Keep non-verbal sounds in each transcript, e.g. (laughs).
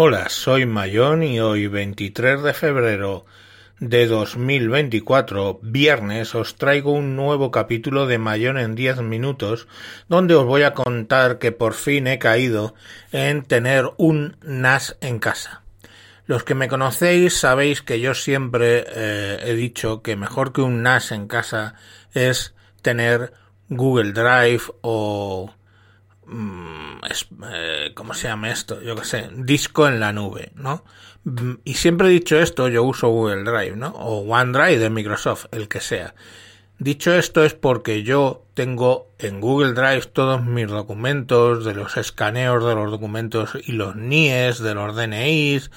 Hola, soy Mayón y hoy 23 de febrero de 2024, viernes, os traigo un nuevo capítulo de Mayón en 10 minutos, donde os voy a contar que por fin he caído en tener un NAS en casa. Los que me conocéis sabéis que yo siempre eh, he dicho que mejor que un NAS en casa es tener Google Drive o Mm, eh, ¿cómo se llama esto? Yo qué sé, disco en la nube, ¿no? Mm, y siempre he dicho esto, yo uso Google Drive, ¿no? O OneDrive de Microsoft, el que sea. Dicho esto es porque yo tengo en Google Drive todos mis documentos, de los escaneos de los documentos y los NIES, de los DNIs,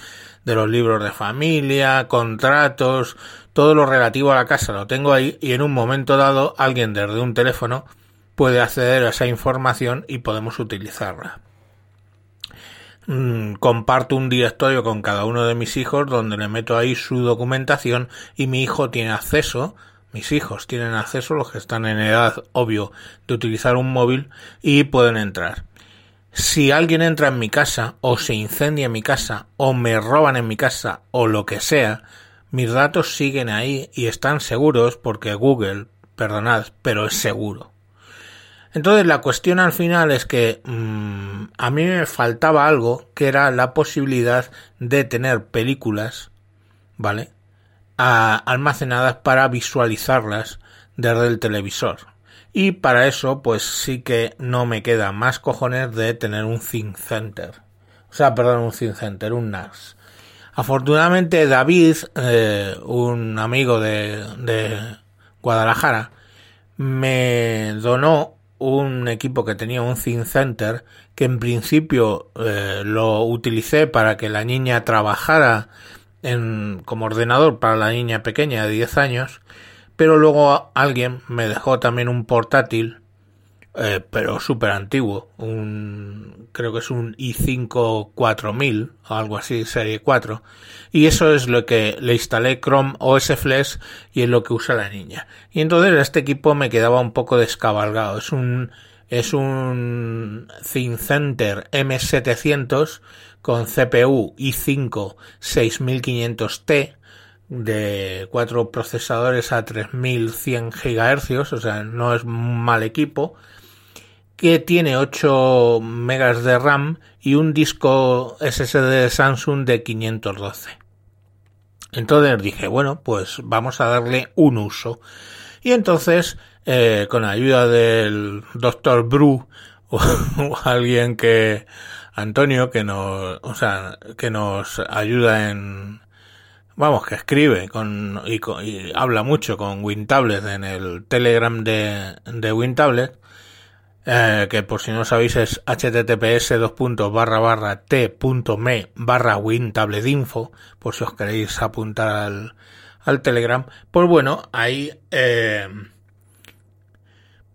de los libros de familia, contratos, todo lo relativo a la casa lo tengo ahí y en un momento dado alguien desde un teléfono puede acceder a esa información y podemos utilizarla. Mm, comparto un directorio con cada uno de mis hijos donde le meto ahí su documentación y mi hijo tiene acceso, mis hijos tienen acceso, los que están en edad, obvio, de utilizar un móvil y pueden entrar. Si alguien entra en mi casa o se incendia en mi casa o me roban en mi casa o lo que sea, mis datos siguen ahí y están seguros porque Google, perdonad, pero es seguro. Entonces la cuestión al final es que mm, a mí me faltaba algo que era la posibilidad de tener películas, ¿vale? almacenadas para visualizarlas desde el televisor. Y para eso, pues sí que no me queda más cojones de tener un Think Center. O sea, perdón, un Think Center, un NAS. Afortunadamente David, eh, un amigo de, de Guadalajara, me donó un equipo que tenía un Think Center que en principio eh, lo utilicé para que la niña trabajara en, como ordenador para la niña pequeña de 10 años, pero luego alguien me dejó también un portátil eh, pero súper antiguo, un, creo que es un i5 4000 o algo así, serie 4, y eso es lo que le instalé Chrome OS Flash y es lo que usa la niña. Y entonces este equipo me quedaba un poco descabalgado, es un, es un ThinkCenter M700 con CPU i5 6500T de cuatro procesadores a 3100 GHz, o sea, no es un mal equipo que tiene 8 megas de RAM y un disco SSD de Samsung de 512. Entonces dije, bueno, pues vamos a darle un uso. Y entonces, eh, con ayuda del doctor Bru (laughs) o, alguien que, Antonio, que nos, o sea, que nos ayuda en, vamos, que escribe con, y, habla mucho con WinTablet en el Telegram de, de WinTablet, eh, que por si no sabéis es https barra t.me barra wintabletinfo por si os queréis apuntar al, al telegram. Pues bueno ahí eh,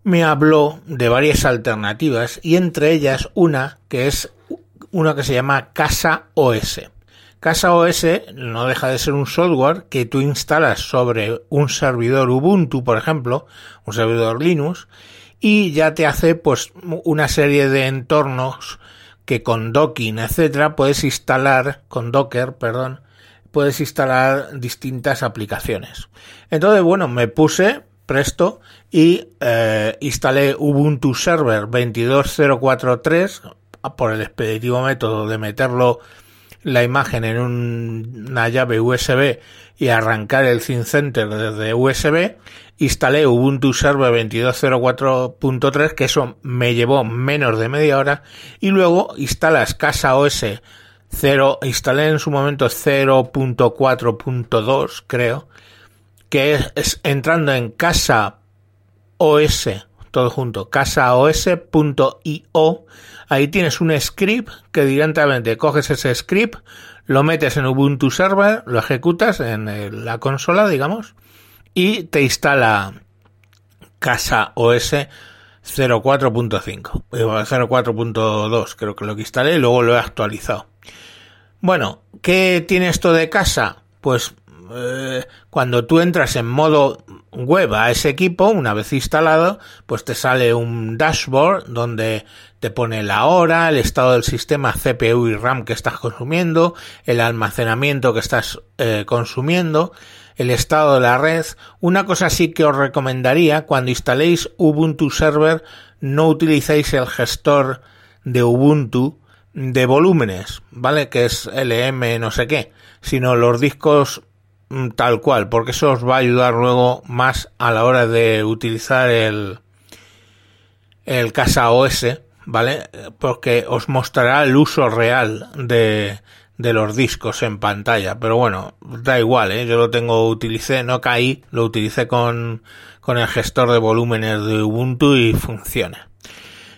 me habló de varias alternativas y entre ellas una que es una que se llama Casa OS Casa OS no deja de ser un software que tú instalas sobre un servidor Ubuntu, por ejemplo, un servidor Linux, y ya te hace pues una serie de entornos que con docking, etcétera, puedes instalar, con Docker, perdón, puedes instalar distintas aplicaciones. Entonces, bueno, me puse presto y eh, instalé Ubuntu Server 22043 por el expeditivo método de meterlo la imagen en una llave USB y arrancar el Center desde USB, instalé Ubuntu Server 2204.3, que eso me llevó menos de media hora, y luego instalas Casa OS 0, instalé en su momento 0.4.2, creo, que es, entrando en Casa OS, todo junto, casaos.io, ahí tienes un script que directamente coges ese script, lo metes en Ubuntu Server, lo ejecutas en la consola, digamos, y te instala Casa OS 04.5, 04.2 creo que lo que instalé y luego lo he actualizado. Bueno, ¿qué tiene esto de casa? Pues eh, cuando tú entras en modo web a ese equipo, una vez instalado, pues te sale un dashboard donde te pone la hora, el estado del sistema CPU y RAM que estás consumiendo, el almacenamiento que estás eh, consumiendo, el estado de la red. Una cosa sí que os recomendaría cuando instaléis Ubuntu Server, no utilicéis el gestor de Ubuntu de volúmenes, ¿vale? Que es LM no sé qué, sino los discos tal cual, porque eso os va a ayudar luego más a la hora de utilizar el, el Casa OS, ¿vale? Porque os mostrará el uso real de, de los discos en pantalla. Pero bueno, da igual, ¿eh? Yo lo tengo, utilicé, no caí, lo utilicé con, con el gestor de volúmenes de Ubuntu y funciona.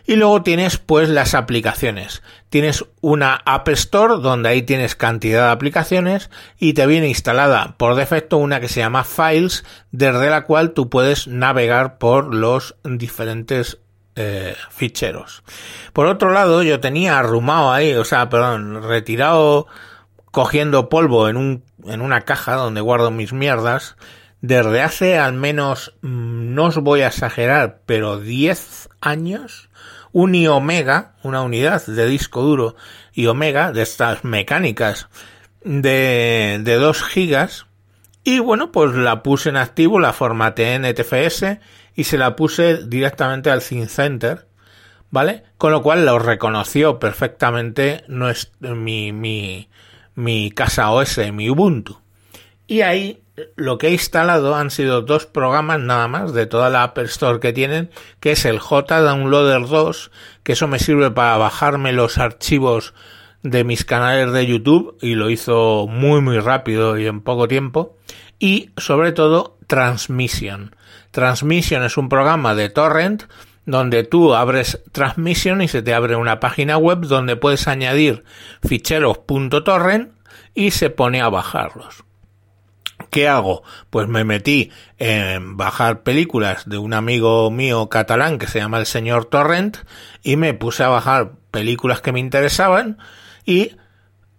Y luego tienes pues las aplicaciones. Tienes una App Store donde ahí tienes cantidad de aplicaciones y te viene instalada por defecto una que se llama Files desde la cual tú puedes navegar por los diferentes eh, ficheros. Por otro lado, yo tenía arrumado ahí, o sea, perdón, retirado cogiendo polvo en, un, en una caja donde guardo mis mierdas desde hace al menos, mm, no os voy a exagerar, pero 10 años un Omega, una unidad de disco duro y Omega de estas mecánicas de, de 2 gigas y bueno pues la puse en activo, la formateé en NTFS y se la puse directamente al Center, ¿vale? Con lo cual lo reconoció perfectamente mi, mi, mi casa OS, mi Ubuntu. Y ahí lo que he instalado han sido dos programas nada más de toda la Apple Store que tienen, que es el J-Downloader 2, que eso me sirve para bajarme los archivos de mis canales de YouTube y lo hizo muy muy rápido y en poco tiempo. Y sobre todo Transmission. Transmission es un programa de torrent donde tú abres Transmission y se te abre una página web donde puedes añadir ficheros .torrent y se pone a bajarlos. ¿Qué hago? Pues me metí en bajar películas de un amigo mío catalán que se llama el señor Torrent y me puse a bajar películas que me interesaban y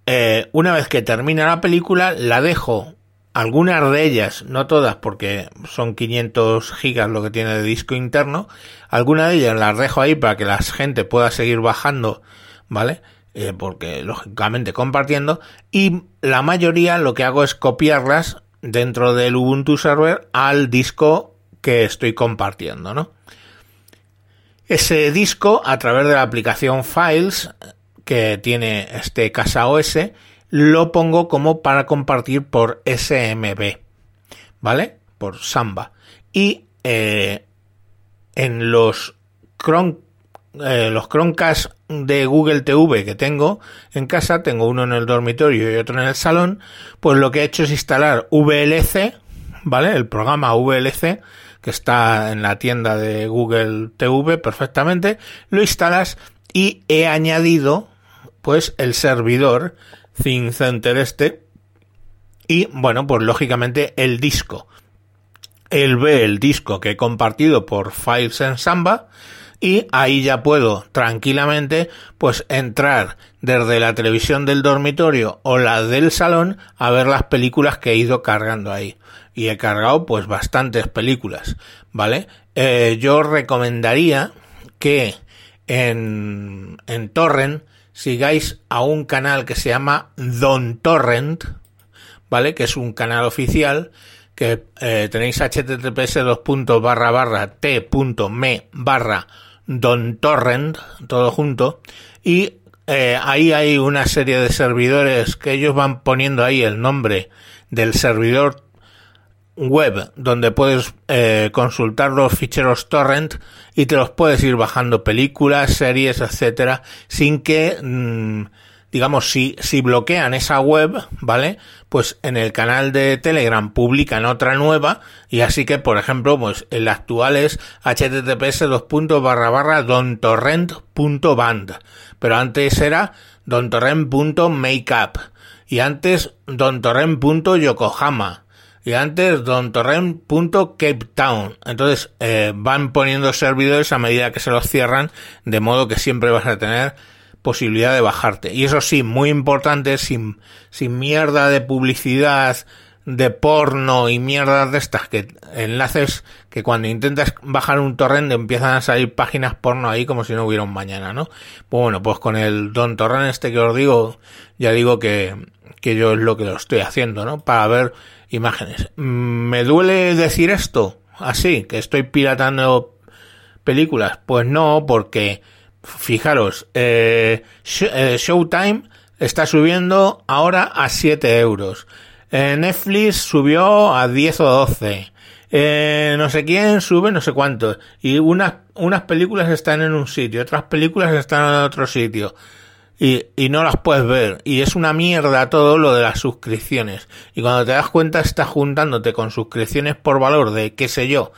eh, una vez que termina la película la dejo algunas de ellas, no todas porque son 500 gigas lo que tiene de disco interno, algunas de ellas las dejo ahí para que la gente pueda seguir bajando, ¿vale? Eh, porque lógicamente compartiendo y la mayoría lo que hago es copiarlas dentro del Ubuntu Server al disco que estoy compartiendo, ¿no? Ese disco, a través de la aplicación Files que tiene este Casa OS, lo pongo como para compartir por SMB, ¿vale? Por Samba. Y eh, en los Chrome, eh, los Chromecast de Google TV que tengo en casa, tengo uno en el dormitorio y otro en el salón, pues lo que he hecho es instalar VLC, ¿vale? El programa VLC que está en la tienda de Google TV perfectamente, lo instalas y he añadido pues el servidor ThinkCenter este y bueno, pues lógicamente el disco. Él ve el disco que he compartido por Files en Samba y ahí ya puedo tranquilamente pues entrar desde la televisión del dormitorio o la del salón a ver las películas que he ido cargando ahí. Y he cargado pues bastantes películas vale eh, yo recomendaría que en, en torrent sigáis a un canal que se llama Don Torrent vale que es un canal oficial que eh, tenéis https dos barra barra t.me barra Don Torrent, todo junto, y eh, ahí hay una serie de servidores que ellos van poniendo ahí el nombre del servidor web donde puedes eh, consultar los ficheros torrent y te los puedes ir bajando películas, series, etcétera, sin que mm, digamos, si, si bloquean esa web, ¿vale? Pues en el canal de Telegram publican otra nueva y así que, por ejemplo, pues el actual es https dos barra barra dontorrent.band, pero antes era dontorrent.makeup y antes dontorrent.yokohama y antes dontorrent.cape town. Entonces eh, van poniendo servidores a medida que se los cierran, de modo que siempre vas a tener posibilidad de bajarte. Y eso sí, muy importante, sin, sin mierda de publicidad de porno y mierdas de estas que enlaces que cuando intentas bajar un torrent empiezan a salir páginas porno ahí como si no hubiera un mañana, ¿no? Pues bueno, pues con el Don Torrent este que os digo, ya digo que, que yo es lo que lo estoy haciendo, ¿no? Para ver imágenes. Mm, ¿Me duele decir esto? Así, que estoy piratando películas. Pues no, porque fijaros, eh, eh Showtime está subiendo ahora a 7 euros. Eh, Netflix subió a 10 o 12. Eh, no sé quién sube, no sé cuánto. Y unas, unas películas están en un sitio, otras películas están en otro sitio. Y, y no las puedes ver. Y es una mierda todo lo de las suscripciones. Y cuando te das cuenta estás juntándote con suscripciones por valor de, qué sé yo,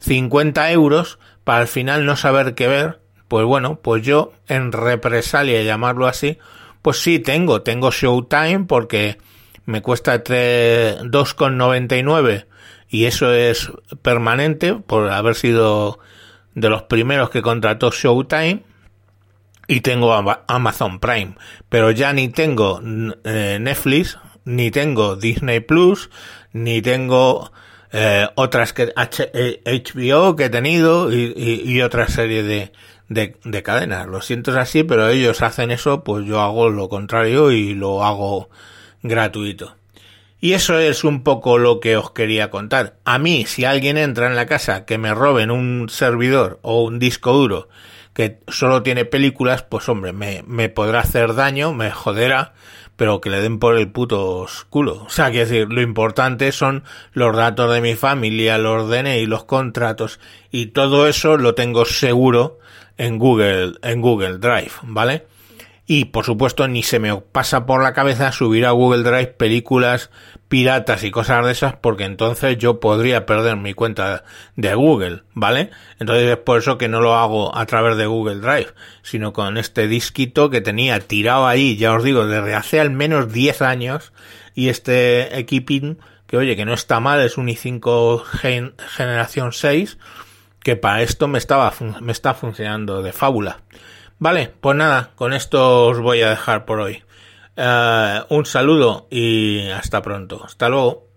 50 euros para al final no saber qué ver. Pues bueno, pues yo en represalia, llamarlo así, pues sí tengo, tengo Showtime porque me cuesta 2,99 y eso es permanente por haber sido de los primeros que contrató Showtime y tengo Amazon Prime, pero ya ni tengo eh, Netflix, ni tengo Disney Plus, ni tengo eh, otras que HBO eh, que he tenido y, y, otra serie de, de, de, cadenas. Lo siento así, pero ellos hacen eso, pues yo hago lo contrario y lo hago gratuito. Y eso es un poco lo que os quería contar. A mí, si alguien entra en la casa que me roben un servidor o un disco duro que solo tiene películas, pues hombre, me, me podrá hacer daño, me joderá, pero que le den por el puto culo. O sea, que decir, lo importante son los datos de mi familia, los DNI, los contratos, y todo eso lo tengo seguro en Google, en Google Drive, ¿vale? Y por supuesto ni se me pasa por la cabeza subir a Google Drive películas piratas y cosas de esas porque entonces yo podría perder mi cuenta de Google, ¿vale? Entonces es por eso que no lo hago a través de Google Drive, sino con este disquito que tenía tirado ahí, ya os digo, desde hace al menos 10 años y este equiping que oye, que no está mal, es un i5 generación 6 que para esto me estaba me está funcionando de fábula. Vale, pues nada, con esto os voy a dejar por hoy. Uh, un saludo y hasta pronto. Hasta luego.